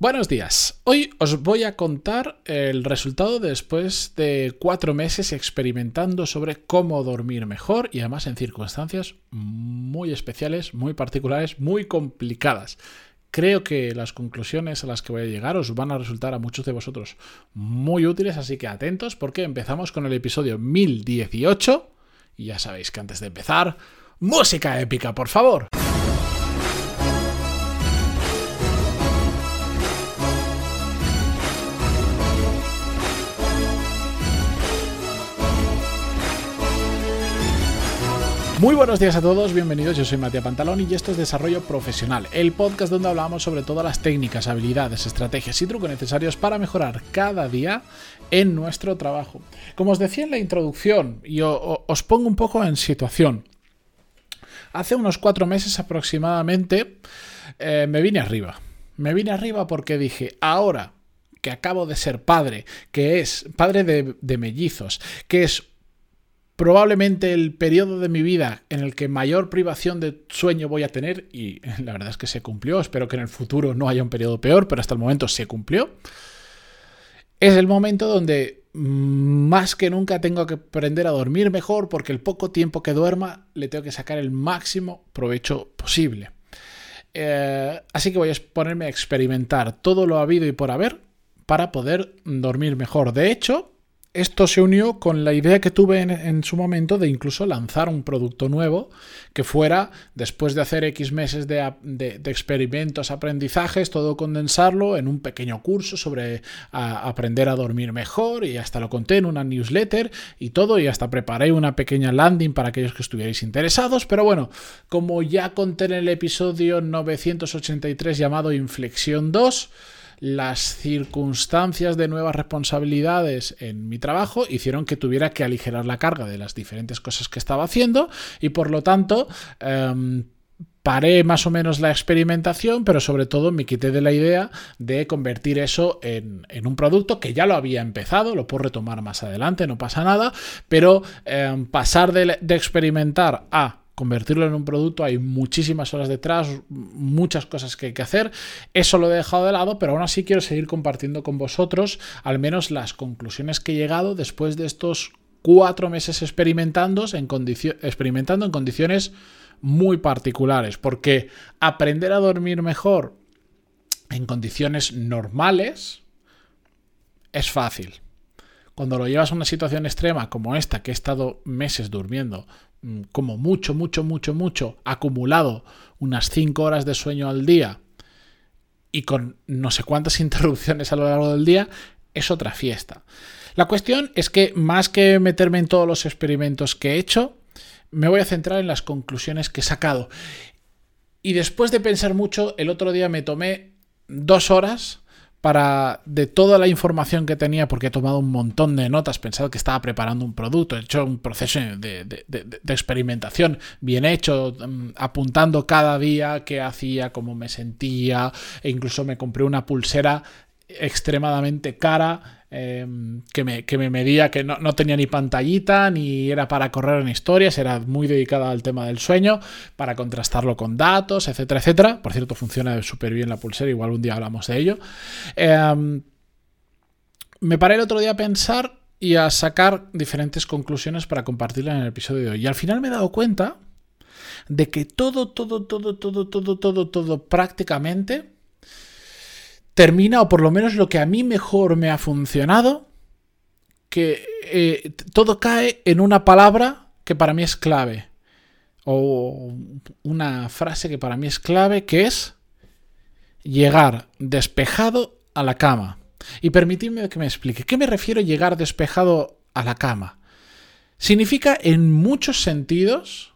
Buenos días. Hoy os voy a contar el resultado después de cuatro meses experimentando sobre cómo dormir mejor y además en circunstancias muy especiales, muy particulares, muy complicadas. Creo que las conclusiones a las que voy a llegar os van a resultar a muchos de vosotros muy útiles, así que atentos porque empezamos con el episodio 1018 y ya sabéis que antes de empezar, música épica, por favor. Muy buenos días a todos, bienvenidos, yo soy Matías Pantalón y esto es Desarrollo Profesional, el podcast donde hablamos sobre todas las técnicas, habilidades, estrategias y trucos necesarios para mejorar cada día en nuestro trabajo. Como os decía en la introducción, y os pongo un poco en situación, hace unos cuatro meses aproximadamente eh, me vine arriba. Me vine arriba porque dije, ahora que acabo de ser padre, que es padre de, de mellizos, que es probablemente el periodo de mi vida en el que mayor privación de sueño voy a tener, y la verdad es que se cumplió, espero que en el futuro no haya un periodo peor, pero hasta el momento se cumplió, es el momento donde más que nunca tengo que aprender a dormir mejor porque el poco tiempo que duerma le tengo que sacar el máximo provecho posible. Eh, así que voy a ponerme a experimentar todo lo habido y por haber para poder dormir mejor. De hecho, esto se unió con la idea que tuve en, su momento de incluso lanzar un producto nuevo que fuera, después de hacer X meses de, experimentos, aprendizajes, todo condensarlo en un pequeño curso sobre aprender a dormir mejor y hasta lo conté en una newsletter y todo y hasta preparé una pequeña landing para aquellos que estuvierais interesados, pero bueno, como ya conté en el episodio 983 llamado Inflexión 2, las circunstancias de nuevas responsabilidades en mi trabajo hicieron que tuviera que aligerar la carga de las diferentes cosas que estaba haciendo y por lo tanto... Em, paré más o menos la experimentación, pero sobre todo me quité de la idea de convertir eso en, un producto que ya lo había empezado, lo puedo retomar más adelante, no pasa nada, pero em, pasar de, de, experimentar a convertirlo en un producto hay muchísimas horas detrás, muchas cosas que hay que hacer. Eso lo he dejado de lado, pero aún así quiero seguir compartiendo con vosotros al menos las conclusiones que he llegado después de estos cuatro meses experimentando en, experimentando en condiciones muy particulares, porque aprender a dormir mejor en condiciones normales es fácil. Cuando lo llevas a una situación extrema como esta, que he estado meses durmiendo como mucho, mucho, mucho, mucho, acumulado unas 5 horas de sueño al día y con no sé cuántas interrupciones a lo largo del día, es otra fiesta. La cuestión es que más que meterme en todos los experimentos que he hecho, me voy a centrar en las conclusiones que he sacado. Y después de pensar mucho, el otro día me tomé dos horas para de toda la información que tenía, porque he tomado un montón de notas, pensado que estaba preparando un producto, he hecho un proceso de, experimentación bien hecho, mm, apuntando cada día qué hacía, cómo me sentía, e incluso me compré una pulsera extremadamente cara Em, que, me, que, me, medía que no, no, tenía ni pantallita ni era para correr en historias, era muy dedicada al tema del sueño, para contrastarlo con datos, etcétera, etcétera. Por cierto, funciona súper bien la pulsera, igual un día hablamos de ello. Em, me paré el otro día a pensar y a sacar diferentes conclusiones para compartirla en el episodio de hoy. Y al final me he dado cuenta de que todo, todo, todo, todo, todo, todo, todo prácticamente termina, o por lo menos lo que a mí mejor me ha funcionado, que eh, todo cae en una palabra que para mí es clave, o una frase que para mí es clave, que es llegar despejado a la cama. Y permitidme que me explique. ¿Qué me refiero a llegar despejado a la cama? Significa en muchos sentidos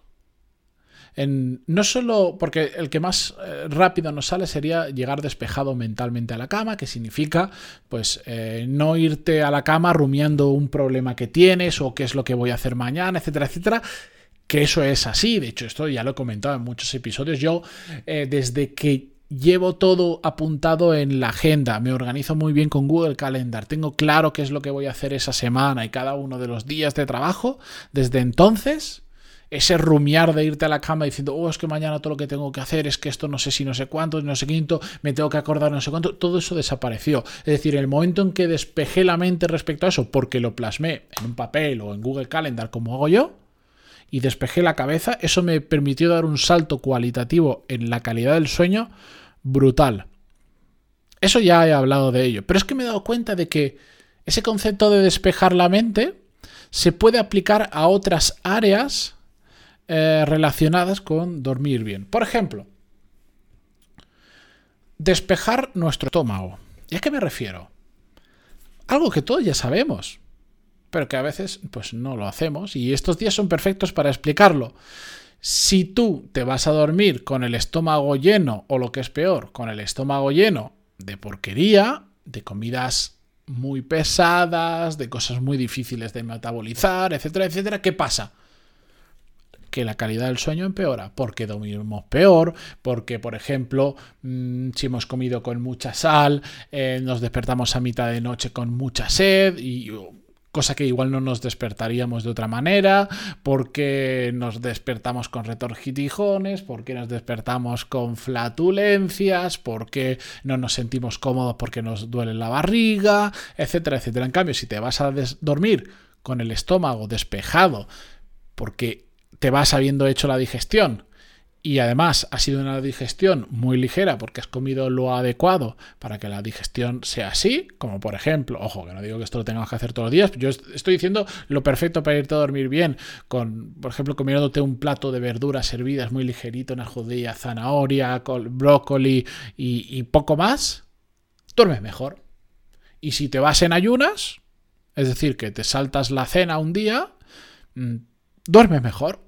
no solo porque el que más eh, rápido nos sale sería llegar despejado mentalmente a la cama, que significa pues eh, no irte a la cama rumiando un problema que tienes o qué es lo que voy a hacer mañana, etcétera, etcétera que eso es así, de hecho esto ya lo he comentado en muchos episodios, yo eh, desde que llevo todo apuntado en la agenda, me organizo muy bien con Google Calendar, tengo claro qué es lo que voy a hacer esa semana y cada uno de los días de trabajo, desde entonces ese rumiar de irte a la cama diciendo, oh, es que mañana todo lo que tengo que hacer es que esto no sé si no sé cuánto, no sé quinto, me tengo que acordar no sé cuánto, todo eso desapareció. Es decir, el momento en que despejé la mente respecto a eso, porque lo plasmé en un papel o en Google Calendar como hago yo, y despejé la cabeza, eso me permitió dar un salto cualitativo en la calidad del sueño brutal. Eso ya he hablado de ello, pero es que me he dado cuenta de que ese concepto de despejar la mente se puede aplicar a otras áreas eh, relacionadas con dormir bien. Por ejemplo, despejar nuestro estómago. ¿Y a qué me refiero? Algo que todos ya sabemos, pero que a veces pues no lo hacemos y estos días son perfectos para explicarlo. Si tú te vas a dormir con el estómago lleno o lo que es peor, con el estómago lleno de porquería, de comidas muy pesadas, de cosas muy difíciles de metabolizar, etcétera, etcétera, ¿qué pasa? Que la calidad del sueño empeora, porque dormimos peor, porque, por ejemplo, mm, si hemos comido con mucha sal, eh, nos despertamos a mitad de noche con mucha sed y cosa que igual no nos despertaríamos de otra manera, porque nos despertamos con retorjidijones, porque nos despertamos con flatulencias, porque no nos sentimos cómodos porque nos duele la barriga, etcétera, etcétera. En cambio, si te vas a dormir con el estómago despejado, porque te vas habiendo hecho la digestión, y además ha sido una digestión muy ligera porque has comido lo adecuado para que la digestión sea así, como por ejemplo, ojo, que no digo que esto lo tengamos que hacer todos los días, yo estoy diciendo lo perfecto para irte a dormir bien, con, por ejemplo, comiéndote un plato de verduras servidas muy ligerito, una judía, zanahoria, brócoli y, y poco más, duermes mejor. Y si te vas en ayunas, es decir, que te saltas la cena un día, mm, duermes mejor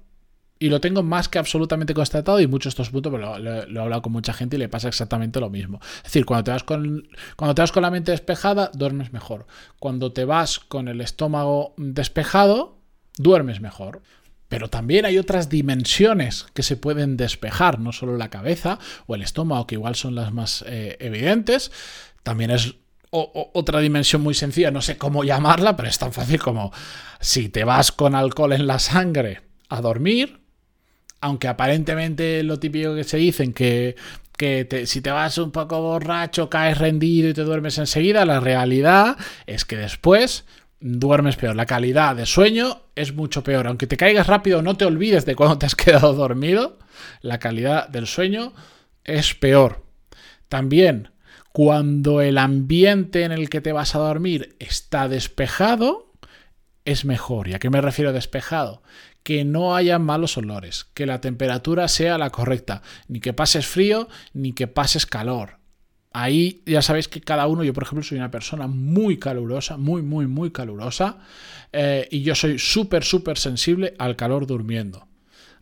y lo tengo más que absolutamente constatado y muchos estos puntos lo, lo, he hablado con mucha gente y le pasa exactamente lo mismo. Es decir, cuando te vas con, cuando te vas con la mente despejada, duermes mejor. Cuando te vas con el estómago despejado, duermes mejor. Pero también hay otras dimensiones que se pueden despejar, no solo la cabeza o el estómago, que igual son las más eh, evidentes. También es otra dimensión muy sencilla, no sé cómo llamarla, pero es tan fácil como si te vas con alcohol en la sangre a dormir, aunque aparentemente lo típico que se dicen que, que si te vas un poco borracho, caes rendido y te duermes enseguida, la realidad es que después duermes peor. La calidad de sueño es mucho peor. Aunque te caigas rápido, no te olvides de cuando te has quedado dormido, la calidad del sueño es peor. También, cuando el ambiente en el que te vas a dormir está despejado, es mejor. ¿Y a qué me refiero despejado? Que no haya malos olores, que la temperatura sea la correcta, ni que pases frío ni que pases calor. Ahí ya sabéis que cada uno, yo por ejemplo soy una persona muy calurosa, muy, muy, muy calurosa, eh, y yo soy súper, súper sensible al calor durmiendo.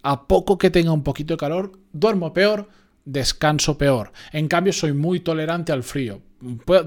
A poco que tenga un poquito de calor, duermo peor, descanso peor. En cambio, soy muy tolerante al frío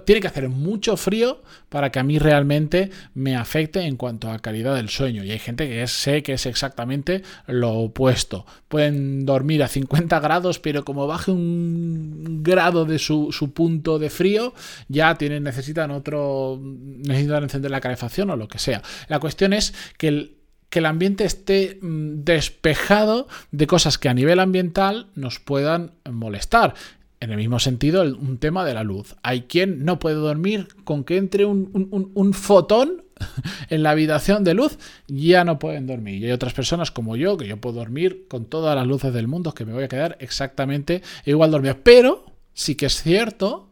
tiene que hacer mucho frío para que a mí realmente me afecte en cuanto a calidad del sueño. Y hay gente que sé que es exactamente lo opuesto. Pueden dormir a 50 grados, pero como baje un grado de su, punto de frío, ya tienen, necesitan otro, necesitan encender la calefacción o lo que sea. La cuestión es que el, que el ambiente esté mm, despejado de cosas que a nivel ambiental nos puedan molestar. En el mismo sentido, un tema de la luz. Hay quien no puede dormir con que entre un, fotón en la habitación de luz, ya no pueden dormir. Y hay otras personas como yo, que yo puedo dormir con todas las luces del mundo, que me voy a quedar exactamente igual dormido. Pero sí que es cierto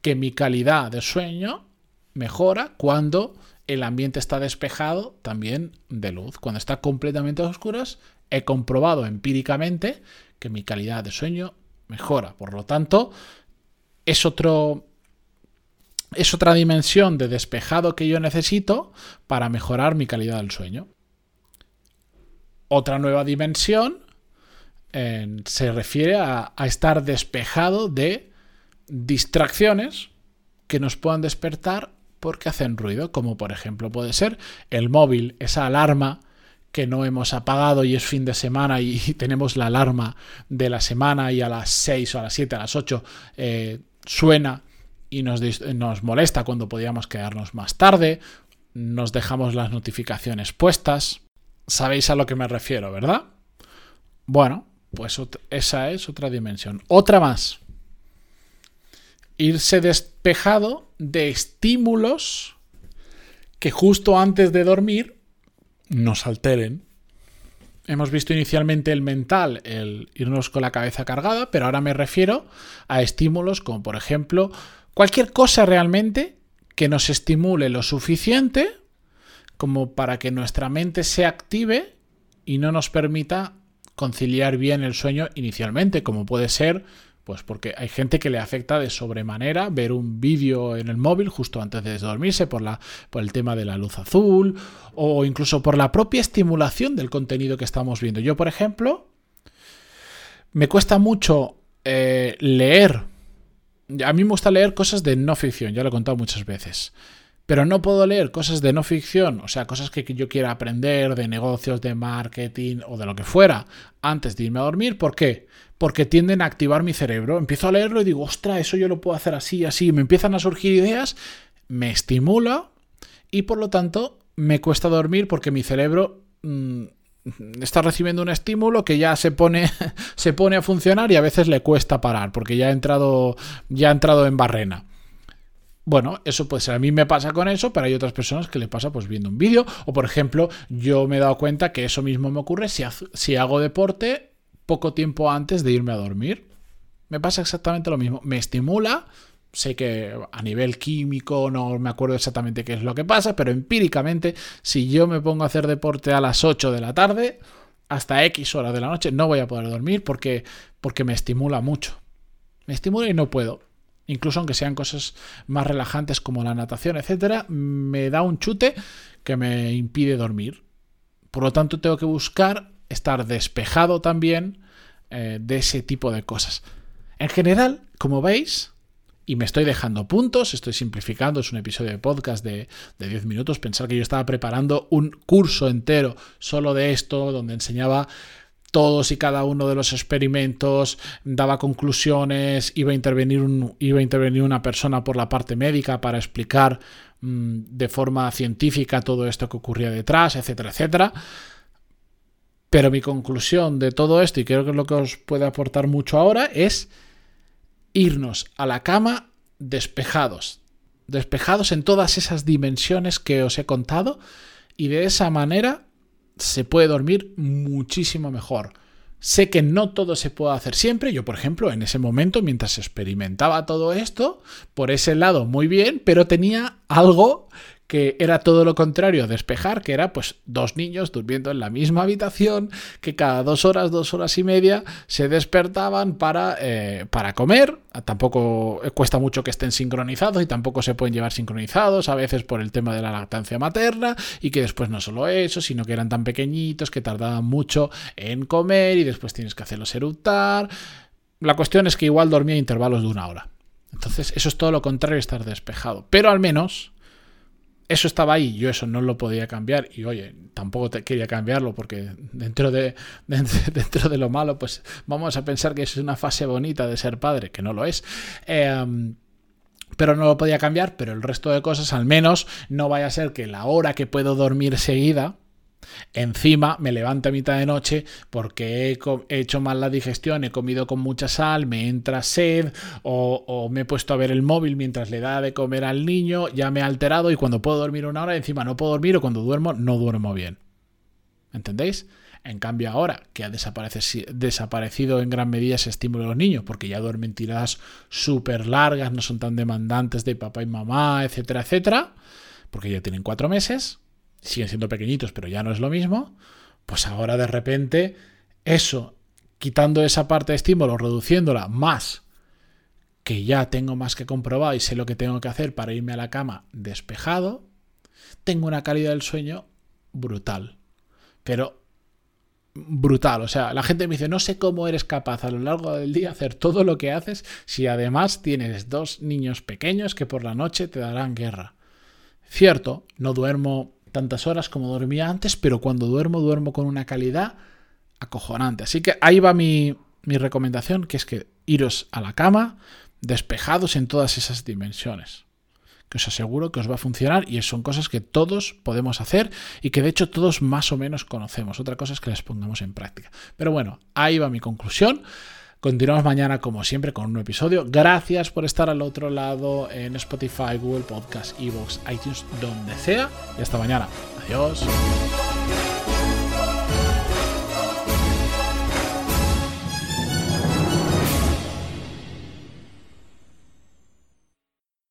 que mi calidad de sueño mejora cuando el ambiente está despejado también de luz. Cuando está completamente a oscuras, he comprobado empíricamente que mi calidad de sueño mejora. Por lo tanto, es otro. Es otra dimensión de despejado que yo necesito para mejorar mi calidad del sueño. Otra nueva dimensión se refiere a, a estar despejado de distracciones que nos puedan despertar porque hacen ruido, como por ejemplo puede ser el móvil, esa alarma que no hemos apagado y es fin de semana y tenemos la alarma de la semana y a las 6 o a las 7, a las 8 eh, suena y nos, nos molesta cuando podíamos quedarnos más tarde, nos dejamos las notificaciones puestas. Sabéis a lo que me refiero, ¿verdad? Bueno, pues esa es otra dimensión. Otra más. Irse despejado de estímulos que justo antes de dormir nos alteren. Hemos visto inicialmente el mental, el irnos con la cabeza cargada, pero ahora me refiero a estímulos como por ejemplo cualquier cosa realmente que nos estimule lo suficiente como para que nuestra mente se active y no nos permita conciliar bien el sueño inicialmente, como puede ser pues porque hay gente que le afecta de sobremanera ver un vídeo en el móvil justo antes de dormirse por, la, por el tema de la luz azul o incluso por la propia estimulación del contenido que estamos viendo. Yo, por ejemplo, me cuesta mucho eh, leer. A mí me gusta leer cosas de no ficción, ya lo he contado muchas veces. Pero no puedo leer cosas de no ficción, o sea, cosas que yo quiera aprender de negocios, de marketing o de lo que fuera, antes de irme a dormir. ¿Por qué? Porque tienden a activar mi cerebro. Empiezo a leerlo y digo, ostra, eso yo lo puedo hacer así, así. Me empiezan a surgir ideas, me estimula y por lo tanto me cuesta dormir porque mi cerebro mm, está recibiendo un estímulo que ya se pone, se pone a funcionar y a veces le cuesta parar porque ya ha entrado, ya ha entrado en barrena. Bueno, eso puede ser. A mí me pasa con eso, pero hay otras personas que le pasa pues viendo un vídeo. O por ejemplo, yo me he dado cuenta que eso mismo me ocurre si, hago deporte poco tiempo antes de irme a dormir. Me pasa exactamente lo mismo. Me estimula. Sé que a nivel químico no me acuerdo exactamente qué es lo que pasa, pero empíricamente, si yo me pongo a hacer deporte a las 8 de la tarde, hasta X horas de la noche, no voy a poder dormir porque, porque me estimula mucho. Me estimula y no puedo incluso aunque sean cosas más relajantes como la natación, etcétera, me da un chute que me impide dormir. Por lo tanto, tengo que buscar estar despejado también eh, de ese tipo de cosas. En general, como veis, y me estoy dejando puntos, estoy simplificando, es un episodio de podcast de, de 10 minutos, pensar que yo estaba preparando un curso entero solo de esto, donde enseñaba todos y cada uno de los experimentos, daba conclusiones, iba a intervenir, una persona por la parte médica para explicar mm, de forma científica todo esto que ocurría detrás, etcétera, etcétera. Pero mi conclusión de todo esto, y creo que es lo que os puede aportar mucho ahora, es irnos a la cama despejados, despejados en todas esas dimensiones que os he contado, y de esa manera se puede dormir muchísimo mejor. Sé que no todo se puede hacer siempre. Yo, por ejemplo, en ese momento, mientras experimentaba todo esto, por ese lado muy bien, pero tenía algo que era todo lo contrario a despejar, que era pues dos niños durmiendo en la misma habitación, que cada dos horas, dos horas y media se despertaban para, eh, para comer. Tampoco cuesta mucho que estén sincronizados y tampoco se pueden llevar sincronizados, a veces por el tema de la lactancia materna, y que después no solo eso, sino que eran tan pequeñitos que tardaban mucho en comer y después tienes que hacerlos eructar. La cuestión es que igual dormía a intervalos de una hora. Entonces, eso es todo lo contrario a estar despejado. Pero al menos eso estaba ahí, yo eso no lo podía cambiar y oye, tampoco te quería cambiarlo porque dentro de, dentro de lo malo, pues vamos a pensar que es una fase bonita de ser padre, que no lo es. Em, pero no lo podía cambiar, pero el resto de cosas al menos no vaya a ser que la hora que puedo dormir seguida, Encima me levanto a mitad de noche porque he, hecho mal la digestión, he comido con mucha sal, me entra sed o, me he puesto a ver el móvil mientras le da de comer al niño, ya me he alterado y cuando puedo dormir una hora encima no puedo dormir o cuando duermo no duermo bien. ¿Entendéis? En cambio ahora que ha desaparecido en gran medida ese estímulo de los niños porque ya duermen tiradas súper largas, no son tan demandantes de papá y mamá, etcétera, etcétera, porque ya tienen cuatro meses siguen siendo pequeñitos, pero ya no es lo mismo, pues ahora de repente eso, quitando esa parte de estímulo, reduciéndola más, que ya tengo más que comprobado y sé lo que tengo que hacer para irme a la cama despejado, tengo una calidad del sueño brutal. Pero brutal. O sea, la gente me dice, no sé cómo eres capaz a lo largo del día hacer todo lo que haces si además tienes dos niños pequeños que por la noche te darán guerra. Cierto, no duermo tantas horas como dormía antes, pero cuando duermo, duermo con una calidad acojonante. Así que ahí va mi, mi recomendación, que es que iros a la cama despejados en todas esas dimensiones. que os aseguro que os va a funcionar y son cosas que todos podemos hacer y que de hecho todos más o menos conocemos. Otra cosa es que las pongamos en práctica. Pero bueno, ahí va mi conclusión. Continuamos mañana como siempre con un nuevo episodio. Gracias por estar al otro lado en Spotify, Google Podcast, Evox, iTunes, donde sea. Y hasta mañana. Adiós.